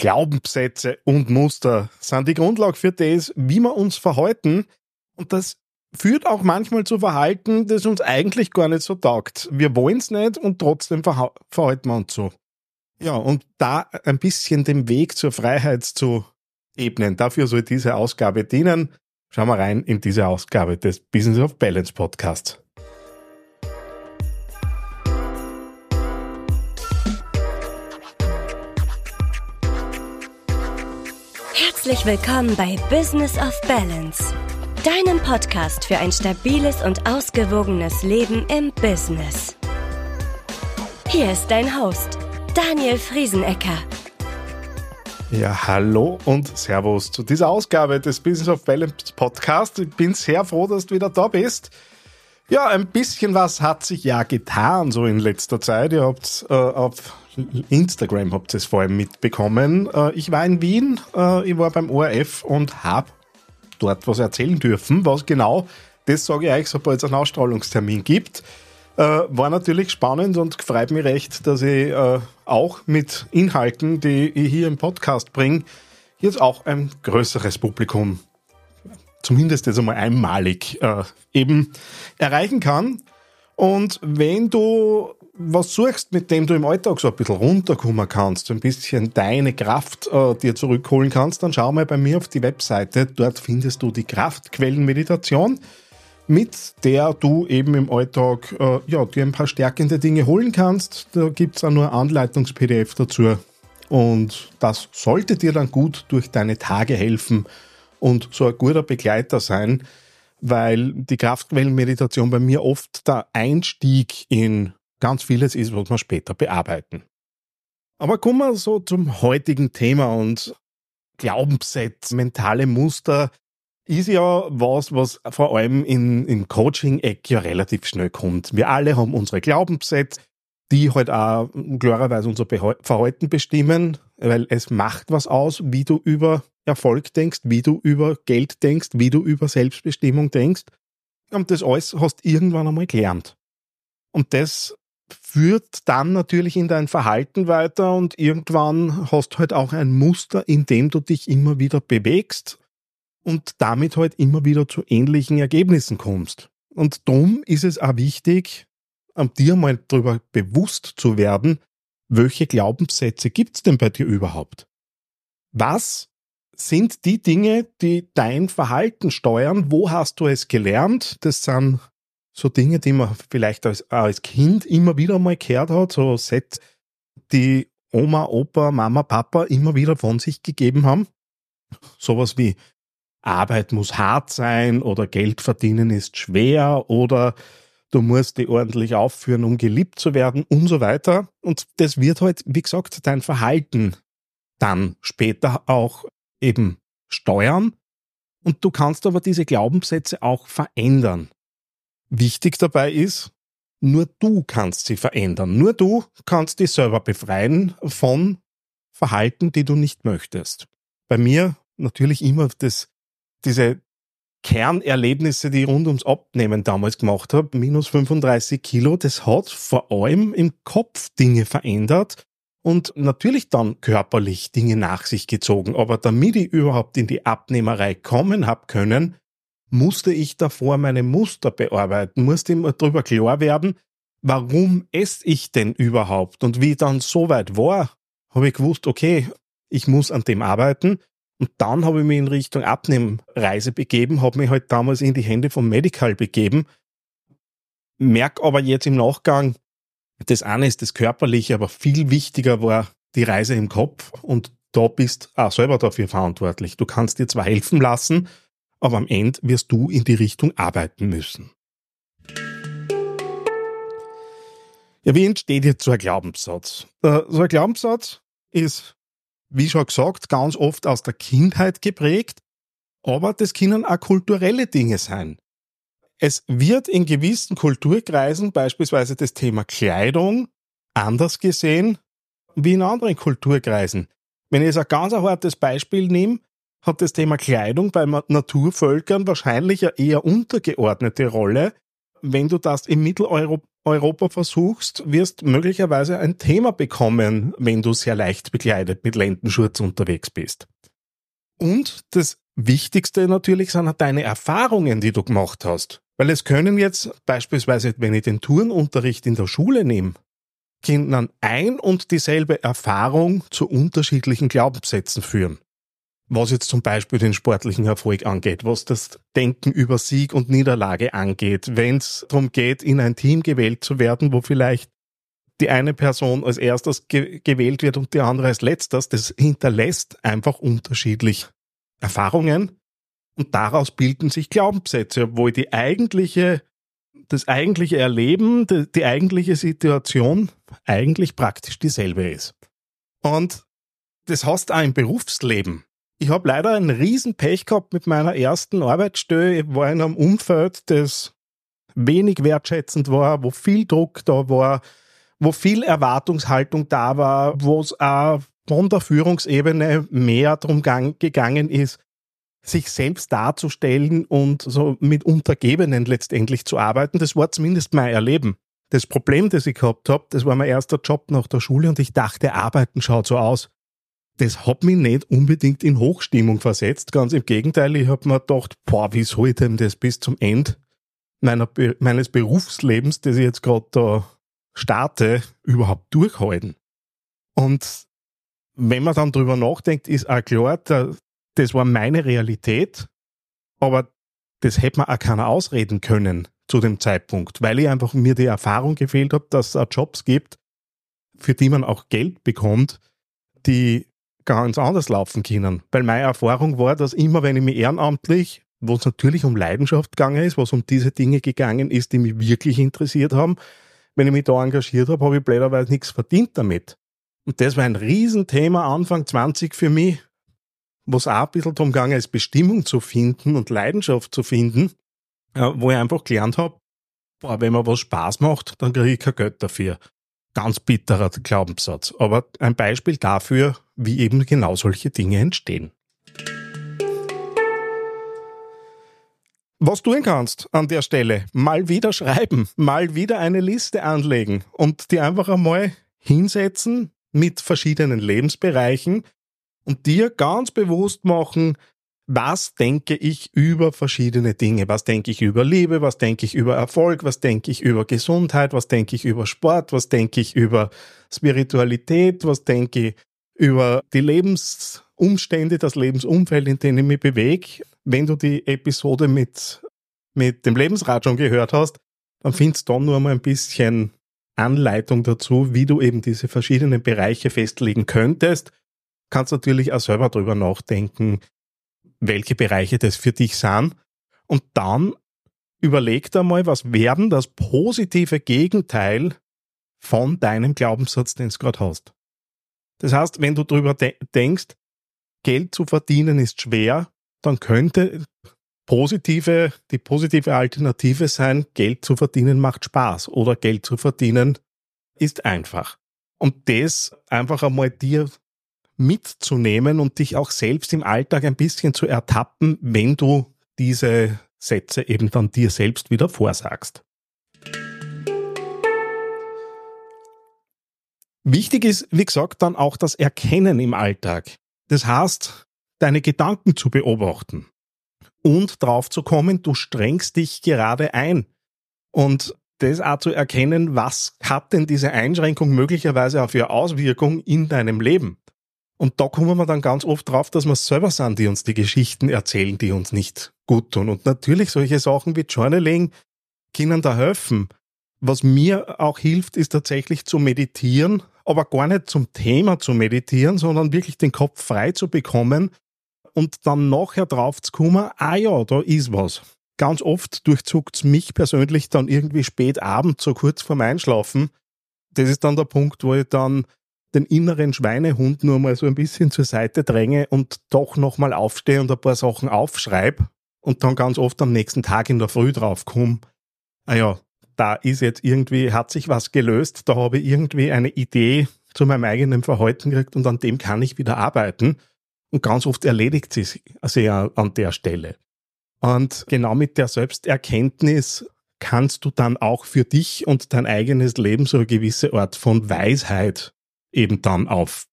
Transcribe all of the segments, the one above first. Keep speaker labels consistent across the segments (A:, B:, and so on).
A: Glaubenssätze und Muster sind die Grundlage für das, wie wir uns verhalten. Und das führt auch manchmal zu Verhalten, das uns eigentlich gar nicht so taugt. Wir wollen es nicht und trotzdem verha verhalten wir uns so. Ja, und da ein bisschen den Weg zur Freiheit zu ebnen, dafür soll diese Ausgabe dienen. Schauen wir rein in diese Ausgabe des Business of Balance Podcasts.
B: Herzlich willkommen bei Business of Balance, deinem Podcast für ein stabiles und ausgewogenes Leben im Business. Hier ist dein Host, Daniel Friesenecker.
A: Ja, hallo und Servus zu dieser Ausgabe des Business of Balance Podcast. Ich bin sehr froh, dass du wieder da bist. Ja, ein bisschen was hat sich ja getan so in letzter Zeit. Ihr habt äh, auf Instagram habt ihr es vor allem mitbekommen. Äh, ich war in Wien, äh, ich war beim ORF und habe dort was erzählen dürfen. Was genau, das sage ich euch, sobald es einen Ausstrahlungstermin gibt. Äh, war natürlich spannend und freut mich recht, dass ich auch mit Inhalten, die ich hier im Podcast bringe, jetzt auch ein größeres Publikum, zumindest jetzt einmal einmalig, eben erreichen kann. Und wenn du was suchst, mit dem du im Alltag so ein bisschen runterkommen kannst, so ein bisschen deine Kraft äh, dir zurückholen kannst, dann schau mal bei mir auf die Webseite. Dort findest du die Kraftquellenmeditation, mit der du eben im Alltag äh, ja, dir ein paar stärkende Dinge holen kannst. Da gibt's auch nur Anleitungs-PDF dazu. Und das sollte dir dann gut durch deine Tage helfen und so ein guter Begleiter sein, weil die Kraftquellenmeditation bei mir oft der Einstieg in ganz vieles ist, was wir später bearbeiten. Aber kommen wir so zum heutigen Thema und Glaubenssätze, mentale Muster ist ja was, was vor allem in, im Coaching-Eck ja relativ schnell kommt. Wir alle haben unsere Glaubenssätze, die halt auch klarerweise unser Verhalten bestimmen, weil es macht was aus, wie du über Erfolg denkst, wie du über Geld denkst, wie du über Selbstbestimmung denkst. Und das alles hast du irgendwann einmal gelernt. Und das führt dann natürlich in dein Verhalten weiter und irgendwann hast halt auch ein Muster, in dem du dich immer wieder bewegst und damit halt immer wieder zu ähnlichen Ergebnissen kommst. Und darum ist es auch wichtig, am dir mal darüber bewusst zu werden, welche Glaubenssätze gibt's denn bei dir überhaupt? Was sind die Dinge, die dein Verhalten steuern? Wo hast du es gelernt? Das sind so Dinge, die man vielleicht als, als Kind immer wieder mal gehört hat, so Sätze, die Oma, Opa, Mama, Papa immer wieder von sich gegeben haben. Sowas wie Arbeit muss hart sein oder Geld verdienen ist schwer oder du musst die ordentlich aufführen, um geliebt zu werden und so weiter. Und das wird halt, wie gesagt, dein Verhalten dann später auch eben steuern. Und du kannst aber diese Glaubenssätze auch verändern. Wichtig dabei ist, nur du kannst sie verändern. Nur du kannst dich selber befreien von Verhalten, die du nicht möchtest. Bei mir natürlich immer das, diese Kernerlebnisse, die ich rund ums Abnehmen damals gemacht habe, minus 35 Kilo, das hat vor allem im Kopf Dinge verändert und natürlich dann körperlich Dinge nach sich gezogen. Aber damit ich überhaupt in die Abnehmerei kommen hab können, musste ich davor meine Muster bearbeiten, musste immer darüber klar werden, warum esse ich denn überhaupt? Und wie ich dann so weit war, habe ich gewusst, okay, ich muss an dem arbeiten. Und dann habe ich mich in Richtung Abnehmreise begeben, habe mich halt damals in die Hände vom Medical begeben. Merk aber jetzt im Nachgang, das eine ist das Körperliche, aber viel wichtiger war die Reise im Kopf und da bist auch selber dafür verantwortlich. Du kannst dir zwar helfen lassen, aber am Ende wirst du in die Richtung arbeiten müssen. Ja, wie entsteht jetzt so ein Glaubenssatz? Äh, so ein Glaubenssatz ist, wie schon gesagt, ganz oft aus der Kindheit geprägt, aber das können auch kulturelle Dinge sein. Es wird in gewissen Kulturkreisen beispielsweise das Thema Kleidung anders gesehen wie in anderen Kulturkreisen. Wenn ich jetzt ein ganz hartes Beispiel nehme, hat das Thema Kleidung bei Naturvölkern wahrscheinlich eine eher untergeordnete Rolle wenn du das in Mitteleuropa versuchst, wirst möglicherweise ein Thema bekommen, wenn du sehr leicht bekleidet mit Lendenschurz unterwegs bist. Und das Wichtigste natürlich sind deine Erfahrungen, die du gemacht hast. Weil es können jetzt beispielsweise, wenn ich den Turnunterricht in der Schule nehme, Kindern ein und dieselbe Erfahrung zu unterschiedlichen Glaubenssätzen führen. Was jetzt zum Beispiel den sportlichen Erfolg angeht, was das Denken über Sieg und Niederlage angeht, wenn es darum geht, in ein Team gewählt zu werden, wo vielleicht die eine Person als erstes ge gewählt wird und die andere als letztes, das hinterlässt einfach unterschiedlich Erfahrungen und daraus bilden sich Glaubenssätze, obwohl die eigentliche das eigentliche Erleben, die, die eigentliche Situation eigentlich praktisch dieselbe ist. Und das hast auch im Berufsleben. Ich habe leider einen riesen Pech gehabt mit meiner ersten Arbeitsstelle. Ich war in einem Umfeld, das wenig wertschätzend war, wo viel Druck da war, wo viel Erwartungshaltung da war, wo es auch von der Führungsebene mehr darum gegangen ist, sich selbst darzustellen und so mit Untergebenen letztendlich zu arbeiten. Das war zumindest mein Erleben. Das Problem, das ich gehabt habe, das war mein erster Job nach der Schule und ich dachte, Arbeiten schaut so aus. Das hat mich nicht unbedingt in Hochstimmung versetzt. Ganz im Gegenteil, ich habe mir gedacht, boah, wie soll ich denn das bis zum Ende meiner, meines Berufslebens, das ich jetzt gerade da starte, überhaupt durchhalten? Und wenn man dann drüber nachdenkt, ist auch klar, das war meine Realität, aber das hätte mir auch keiner ausreden können zu dem Zeitpunkt, weil ich einfach mir die Erfahrung gefehlt habe, dass es Jobs gibt, für die man auch Geld bekommt, die ganz anders laufen können. Weil meine Erfahrung war, dass immer, wenn ich mich ehrenamtlich, wo es natürlich um Leidenschaft gegangen ist, was um diese Dinge gegangen ist, die mich wirklich interessiert haben, wenn ich mich da engagiert habe, habe ich blöderweise nichts verdient damit. Und das war ein Riesenthema Anfang 20 für mich, wo es auch ein bisschen darum ging, ist, Bestimmung zu finden und Leidenschaft zu finden, äh, wo ich einfach gelernt habe, boah, wenn mir was Spaß macht, dann kriege ich kein Geld dafür. Ganz bitterer Glaubenssatz. Aber ein Beispiel dafür, wie eben genau solche Dinge entstehen. Was tun kannst an der Stelle, mal wieder schreiben, mal wieder eine Liste anlegen und die einfach einmal hinsetzen mit verschiedenen Lebensbereichen und dir ganz bewusst machen, was denke ich über verschiedene Dinge? Was denke ich über Liebe? Was denke ich über Erfolg? Was denke ich über Gesundheit? Was denke ich über Sport? Was denke ich über Spiritualität? Was denke ich über die Lebensumstände, das Lebensumfeld, in dem ich mich bewege? Wenn du die Episode mit, mit dem Lebensrat schon gehört hast, dann findest du nur mal ein bisschen Anleitung dazu, wie du eben diese verschiedenen Bereiche festlegen könntest kannst natürlich auch selber drüber nachdenken, welche Bereiche das für dich sind. Und dann überleg dir mal, was werden das positive Gegenteil von deinem Glaubenssatz, den du gerade hast. Das heißt, wenn du drüber de denkst, Geld zu verdienen ist schwer, dann könnte positive, die positive Alternative sein, Geld zu verdienen macht Spaß oder Geld zu verdienen ist einfach. Und das einfach einmal dir mitzunehmen und dich auch selbst im Alltag ein bisschen zu ertappen, wenn du diese Sätze eben dann dir selbst wieder vorsagst. Wichtig ist, wie gesagt, dann auch das Erkennen im Alltag. Das heißt, deine Gedanken zu beobachten und drauf zu kommen, du strengst dich gerade ein. Und das auch zu erkennen, was hat denn diese Einschränkung möglicherweise auch für Auswirkungen in deinem Leben? Und da kommen wir dann ganz oft drauf, dass wir selber sind, die uns die Geschichten erzählen, die uns nicht gut tun. Und natürlich solche Sachen wie Journaling können da helfen. Was mir auch hilft, ist tatsächlich zu meditieren, aber gar nicht zum Thema zu meditieren, sondern wirklich den Kopf frei zu bekommen und dann nachher drauf zu kommen, ah ja, da ist was. Ganz oft durchzuckt's mich persönlich dann irgendwie spät abend, so kurz vorm Einschlafen. Das ist dann der Punkt, wo ich dann den inneren Schweinehund nur mal so ein bisschen zur Seite dränge und doch nochmal aufstehe und ein paar Sachen aufschreibe und dann ganz oft am nächsten Tag in der Früh draufkomme, ah ja, da ist jetzt irgendwie, hat sich was gelöst, da habe ich irgendwie eine Idee zu meinem eigenen Verhalten gekriegt und an dem kann ich wieder arbeiten. Und ganz oft erledigt sie sich an der Stelle. Und genau mit der Selbsterkenntnis kannst du dann auch für dich und dein eigenes Leben so eine gewisse Art von Weisheit eben dann auf,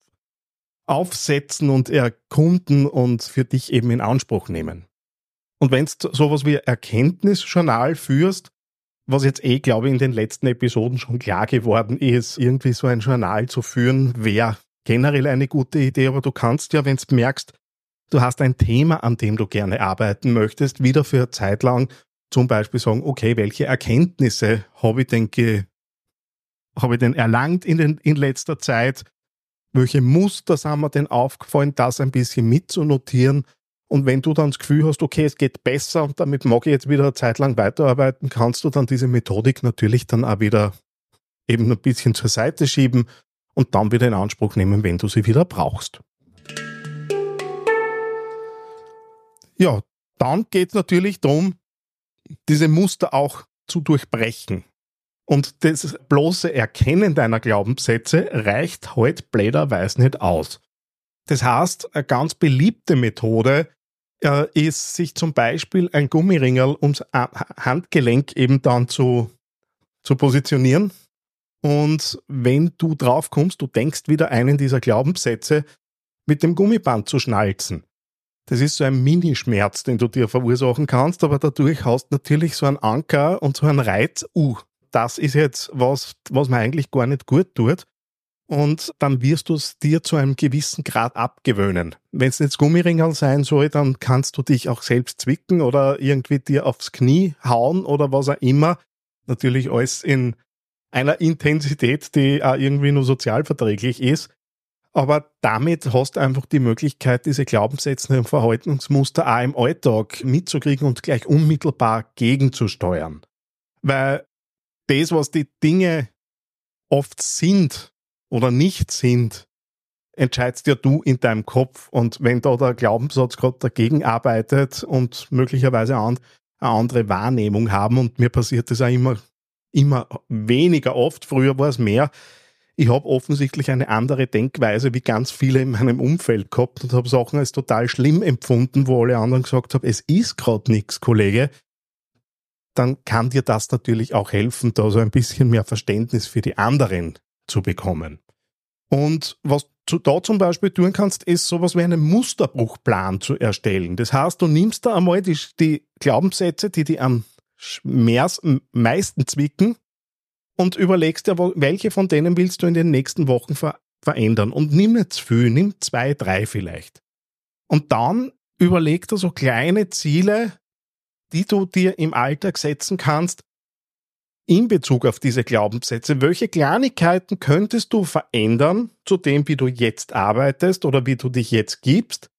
A: aufsetzen und erkunden und für dich eben in Anspruch nehmen. Und wenn du sowas wie Erkenntnisjournal führst, was jetzt eh, glaube ich, in den letzten Episoden schon klar geworden ist, irgendwie so ein Journal zu führen, wäre generell eine gute Idee, aber du kannst ja, wenn du merkst, du hast ein Thema, an dem du gerne arbeiten möchtest, wieder für eine Zeit lang zum Beispiel sagen, okay, welche Erkenntnisse habe ich denn, habe ich denn erlangt in, den, in letzter Zeit? Welche Muster sind mir denn aufgefallen, das ein bisschen mitzunotieren? Und wenn du dann das Gefühl hast, okay, es geht besser und damit mag ich jetzt wieder eine Zeit lang weiterarbeiten, kannst du dann diese Methodik natürlich dann auch wieder eben ein bisschen zur Seite schieben und dann wieder in Anspruch nehmen, wenn du sie wieder brauchst. Ja, dann geht es natürlich darum, diese Muster auch zu durchbrechen. Und das bloße Erkennen deiner Glaubenssätze reicht halt blöderweise nicht aus. Das heißt, eine ganz beliebte Methode äh, ist, sich zum Beispiel ein Gummiringel ums Handgelenk eben dann zu, zu positionieren. Und wenn du drauf kommst, du denkst wieder einen dieser Glaubenssätze, mit dem Gummiband zu schnalzen. Das ist so ein Minischmerz, den du dir verursachen kannst, aber dadurch hast du natürlich so einen Anker und so einen Reiz, uh, das ist jetzt was, was mir eigentlich gar nicht gut tut. Und dann wirst du es dir zu einem gewissen Grad abgewöhnen. Wenn es jetzt Gummiringel sein soll, dann kannst du dich auch selbst zwicken oder irgendwie dir aufs Knie hauen oder was auch immer. Natürlich alles in einer Intensität, die auch irgendwie nur sozialverträglich ist. Aber damit hast du einfach die Möglichkeit, diese Glaubenssätze und Verhaltensmuster auch im Alltag mitzukriegen und gleich unmittelbar gegenzusteuern. Weil das, was die Dinge oft sind oder nicht sind, entscheidest ja du in deinem Kopf. Und wenn da der Glaubenssatz gerade dagegen arbeitet und möglicherweise eine andere Wahrnehmung haben, und mir passiert das auch immer, immer weniger oft, früher war es mehr, ich habe offensichtlich eine andere Denkweise wie ganz viele in meinem Umfeld gehabt und habe Sachen als total schlimm empfunden, wo alle anderen gesagt haben, es ist gerade nichts, Kollege. Dann kann dir das natürlich auch helfen, da so ein bisschen mehr Verständnis für die anderen zu bekommen. Und was du da zum Beispiel tun kannst, ist sowas wie einen Musterbruchplan zu erstellen. Das heißt, du nimmst da einmal die, die Glaubenssätze, die dir am meisten zwicken, und überlegst dir, welche von denen willst du in den nächsten Wochen ver verändern. Und nimm zu viel, nimm zwei, drei vielleicht. Und dann überleg dir so kleine Ziele, die du dir im Alltag setzen kannst, in Bezug auf diese Glaubenssätze. Welche Kleinigkeiten könntest du verändern zu dem, wie du jetzt arbeitest oder wie du dich jetzt gibst,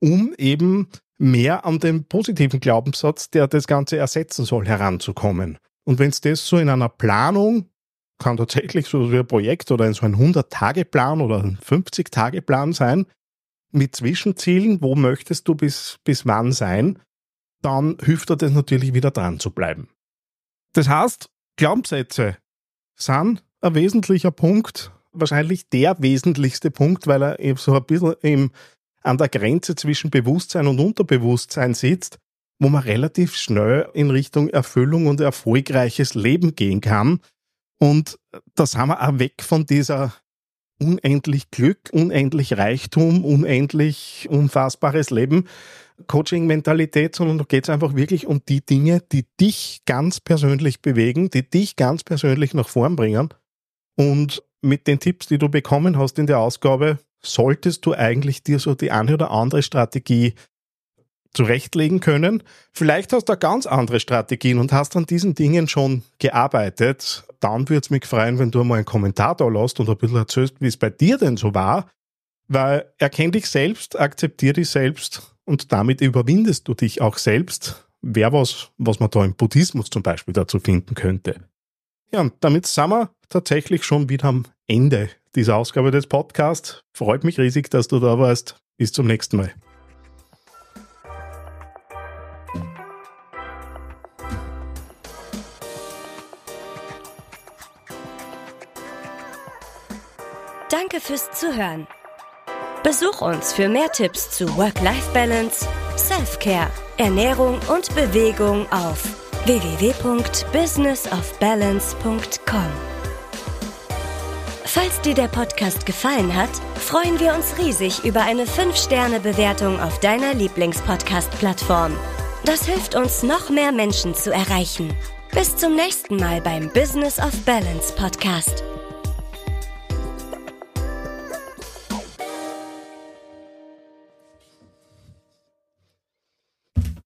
A: um eben mehr an den positiven Glaubenssatz, der das Ganze ersetzen soll, heranzukommen? Und wenn es das so in einer Planung, kann tatsächlich so wie ein Projekt oder in so ein 100-Tage-Plan oder ein 50-Tage-Plan sein, mit Zwischenzielen, wo möchtest du bis, bis wann sein, dann hilft dir das natürlich wieder dran zu bleiben. Das heißt, Glaubenssätze sind ein wesentlicher Punkt, wahrscheinlich der wesentlichste Punkt, weil er eben so ein bisschen im, an der Grenze zwischen Bewusstsein und Unterbewusstsein sitzt wo man relativ schnell in Richtung Erfüllung und erfolgreiches Leben gehen kann. Und da sind wir auch weg von dieser unendlich Glück, unendlich Reichtum, unendlich unfassbares Leben, Coaching-Mentalität, sondern da geht es einfach wirklich um die Dinge, die dich ganz persönlich bewegen, die dich ganz persönlich nach vorn bringen. Und mit den Tipps, die du bekommen hast in der Ausgabe, solltest du eigentlich dir so die eine oder andere Strategie zurechtlegen können. Vielleicht hast du ganz andere Strategien und hast an diesen Dingen schon gearbeitet. Dann würde es mich freuen, wenn du mal einen Kommentar da lässt und ein bisschen erzählst, wie es bei dir denn so war. Weil erkenn dich selbst, akzeptier dich selbst und damit überwindest du dich auch selbst. Wäre was, was man da im Buddhismus zum Beispiel dazu finden könnte. Ja, und damit sind wir tatsächlich schon wieder am Ende dieser Ausgabe des Podcasts. Freut mich riesig, dass du da warst. Bis zum nächsten Mal.
B: Danke fürs Zuhören. Besuch uns für mehr Tipps zu Work-Life-Balance, Self-Care, Ernährung und Bewegung auf www.businessofbalance.com. Falls dir der Podcast gefallen hat, freuen wir uns riesig über eine 5-Sterne-Bewertung auf deiner Lieblingspodcast-Plattform. Das hilft uns, noch mehr Menschen zu erreichen. Bis zum nächsten Mal beim Business of Balance Podcast.